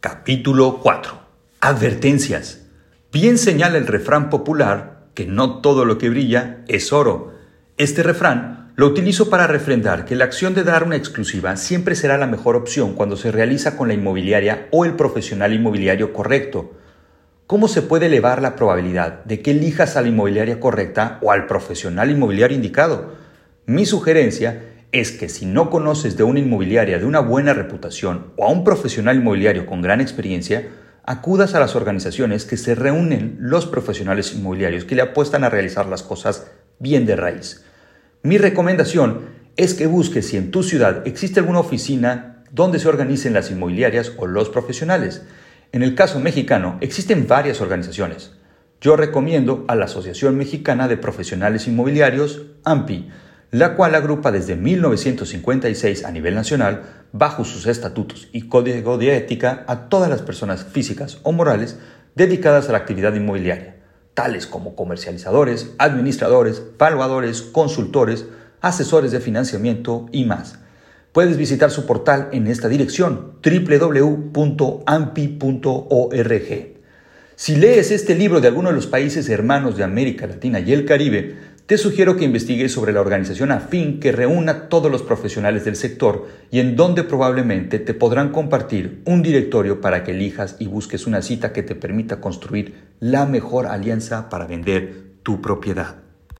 Capítulo 4. Advertencias. Bien señala el refrán popular que no todo lo que brilla es oro. Este refrán lo utilizo para refrendar que la acción de dar una exclusiva siempre será la mejor opción cuando se realiza con la inmobiliaria o el profesional inmobiliario correcto. ¿Cómo se puede elevar la probabilidad de que elijas a la inmobiliaria correcta o al profesional inmobiliario indicado? Mi sugerencia es que si no conoces de una inmobiliaria de una buena reputación o a un profesional inmobiliario con gran experiencia, acudas a las organizaciones que se reúnen los profesionales inmobiliarios que le apuestan a realizar las cosas bien de raíz. Mi recomendación es que busques si en tu ciudad existe alguna oficina donde se organicen las inmobiliarias o los profesionales. En el caso mexicano existen varias organizaciones. Yo recomiendo a la Asociación Mexicana de Profesionales Inmobiliarios, AMPI, la cual agrupa desde 1956 a nivel nacional, bajo sus estatutos y código de ética, a todas las personas físicas o morales dedicadas a la actividad inmobiliaria, tales como comercializadores, administradores, valuadores, consultores, asesores de financiamiento y más. Puedes visitar su portal en esta dirección www.ampi.org. Si lees este libro de alguno de los países hermanos de América Latina y el Caribe, te sugiero que investigues sobre la organización afín que reúna todos los profesionales del sector y en donde probablemente te podrán compartir un directorio para que elijas y busques una cita que te permita construir la mejor alianza para vender tu propiedad.